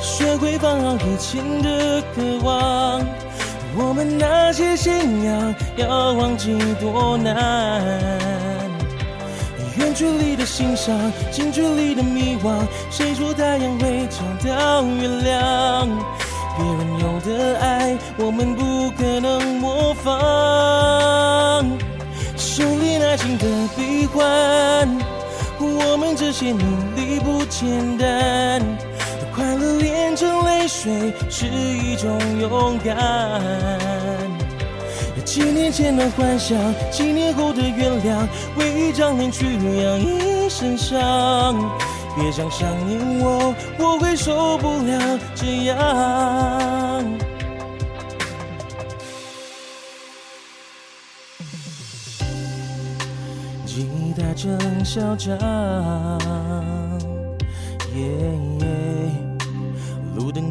学会放好以前的渴望。我们那些信仰要忘记多难，远距离的欣赏，近距离的迷惘。谁说太阳会找到月亮？别人有的爱，我们不可能模仿。修炼爱情的悲欢，我们这些努力不简单。快乐炼成泪水是一种勇敢。几年前的幻想，几年后的原谅，为一张脸去养一身伤。别想想念我，我会受不了这样。吉他正嚣张，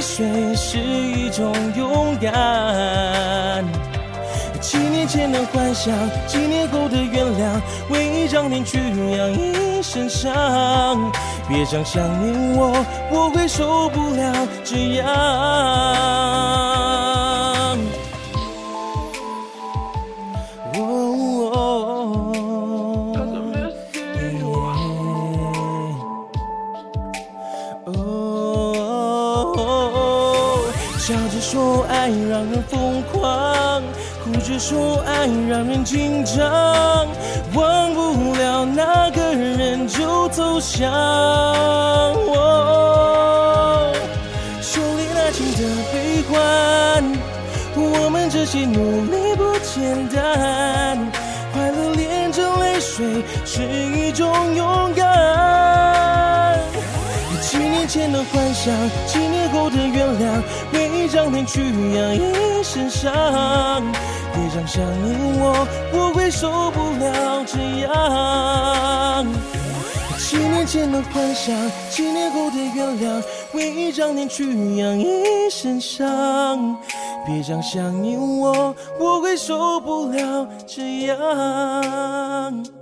泪水是一种勇敢。几年前的幻想，几年后的原谅，为一张脸去养一身伤。别想想念我，我会受不了这笑着说爱让人疯狂，哭着说爱让人紧张，忘不了那个人就投降。哦，修炼爱情的悲欢，我们这些努力不简单，快乐炼成泪水是一种勇敢。几年前的幻想，几年后的原谅，为一张脸去养一身伤。别想想念我，我会受不了这样。几年前的幻想，几年后的原谅，为一张脸去养一身伤。别想想念我，我会受不了这样。